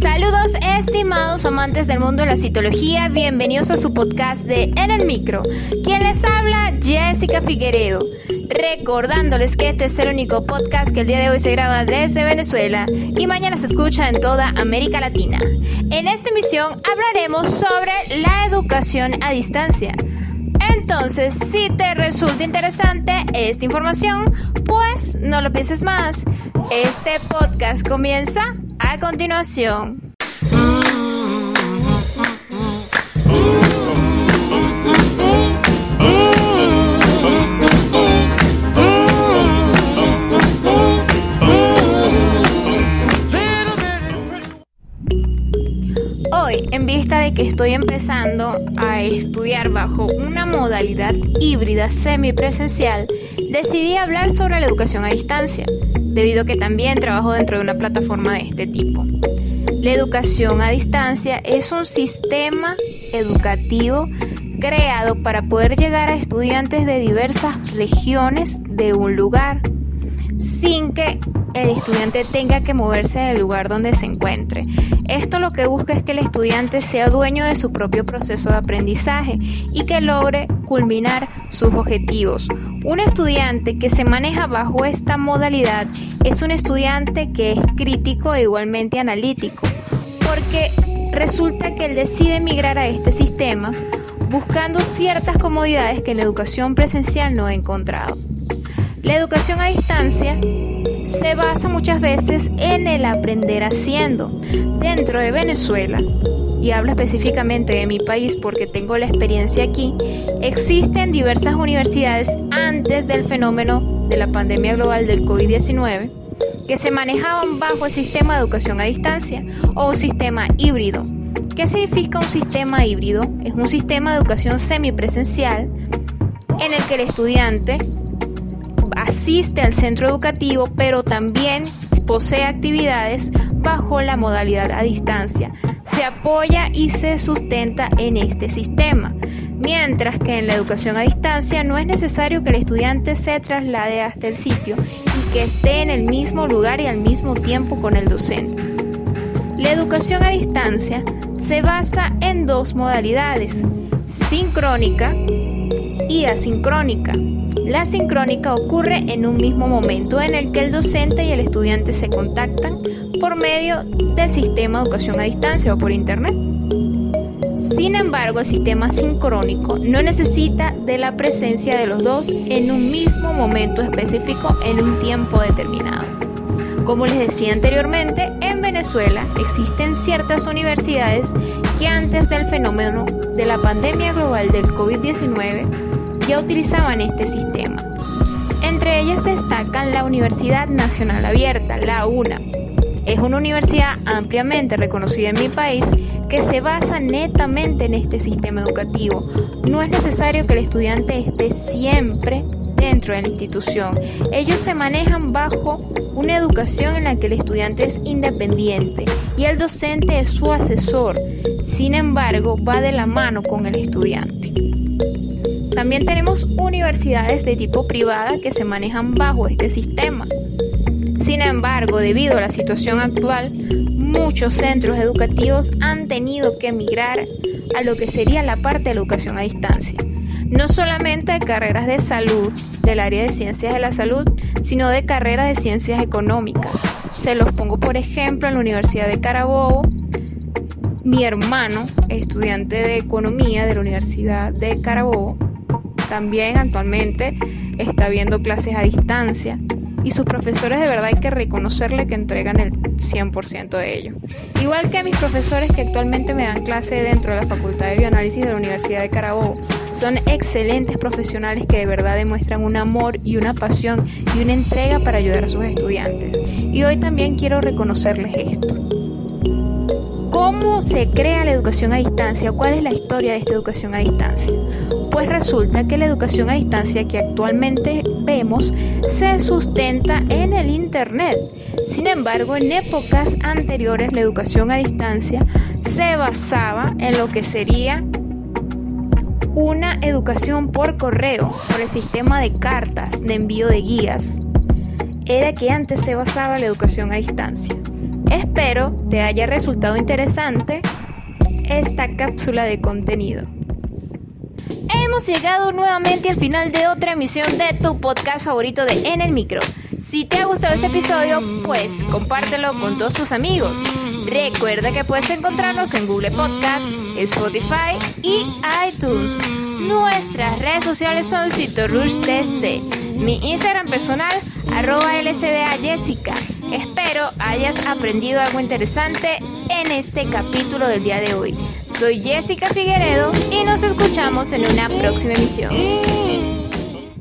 Saludos estimados amantes del mundo de la citología, bienvenidos a su podcast de En el Micro. Quien les habla, Jessica Figueredo. Recordándoles que este es el único podcast que el día de hoy se graba desde Venezuela y mañana se escucha en toda América Latina. En esta emisión hablaremos sobre la educación a distancia. Entonces, si te resulta interesante esta información, pues no lo pienses más. Este podcast comienza a continuación. De que estoy empezando a estudiar bajo una modalidad híbrida semipresencial, decidí hablar sobre la educación a distancia, debido a que también trabajo dentro de una plataforma de este tipo. La educación a distancia es un sistema educativo creado para poder llegar a estudiantes de diversas regiones de un lugar sin que el estudiante tenga que moverse del lugar donde se encuentre. Esto lo que busca es que el estudiante sea dueño de su propio proceso de aprendizaje y que logre culminar sus objetivos. Un estudiante que se maneja bajo esta modalidad es un estudiante que es crítico e igualmente analítico, porque resulta que él decide migrar a este sistema buscando ciertas comodidades que en la educación presencial no ha encontrado. La educación a distancia se basa muchas veces en el aprender haciendo. Dentro de Venezuela, y hablo específicamente de mi país porque tengo la experiencia aquí, existen diversas universidades antes del fenómeno de la pandemia global del COVID-19 que se manejaban bajo el sistema de educación a distancia o sistema híbrido. ¿Qué significa un sistema híbrido? Es un sistema de educación semipresencial en el que el estudiante asiste al centro educativo, pero también posee actividades bajo la modalidad a distancia. Se apoya y se sustenta en este sistema. Mientras que en la educación a distancia no es necesario que el estudiante se traslade hasta el sitio y que esté en el mismo lugar y al mismo tiempo con el docente. La educación a distancia se basa en dos modalidades, sincrónica y asincrónica. La sincrónica ocurre en un mismo momento en el que el docente y el estudiante se contactan por medio del sistema de educación a distancia o por internet. Sin embargo, el sistema sincrónico no necesita de la presencia de los dos en un mismo momento específico en un tiempo determinado. Como les decía anteriormente, en Venezuela existen ciertas universidades que antes del fenómeno de la pandemia global del COVID-19 ya utilizaban este sistema. Entre ellas destacan la Universidad Nacional Abierta, la UNA. Es una universidad ampliamente reconocida en mi país que se basa netamente en este sistema educativo. No es necesario que el estudiante esté siempre dentro de la institución. Ellos se manejan bajo una educación en la que el estudiante es independiente y el docente es su asesor. Sin embargo, va de la mano con el estudiante. También tenemos universidades de tipo privada que se manejan bajo este sistema. Sin embargo, debido a la situación actual, muchos centros educativos han tenido que migrar a lo que sería la parte de educación a distancia. No solamente de carreras de salud, del área de ciencias de la salud, sino de carreras de ciencias económicas. Se los pongo por ejemplo en la Universidad de Carabobo. Mi hermano, estudiante de economía de la Universidad de Carabobo, también actualmente está viendo clases a distancia y sus profesores de verdad hay que reconocerle que entregan el 100% de ello. Igual que mis profesores que actualmente me dan clase dentro de la Facultad de Bioanálisis de la Universidad de Carabobo, son excelentes profesionales que de verdad demuestran un amor y una pasión y una entrega para ayudar a sus estudiantes. Y hoy también quiero reconocerles esto. ¿Cómo se crea la educación a distancia? ¿Cuál es la historia de esta educación a distancia? Pues resulta que la educación a distancia que actualmente vemos se sustenta en el Internet. Sin embargo, en épocas anteriores la educación a distancia se basaba en lo que sería una educación por correo, por el sistema de cartas, de envío de guías. Era que antes se basaba la educación a distancia. Espero te haya resultado interesante esta cápsula de contenido. Hemos llegado nuevamente al final de otra emisión de tu podcast favorito de En el Micro. Si te ha gustado ese episodio, pues compártelo con todos tus amigos. Recuerda que puedes encontrarnos en Google Podcast, Spotify y iTunes. Nuestras redes sociales son CitoRushDC. Mi Instagram personal, arroba LCDA Jessica. Espero hayas aprendido algo interesante en este capítulo del día de hoy. Soy Jessica Figueredo y nos escuchamos en una próxima emisión.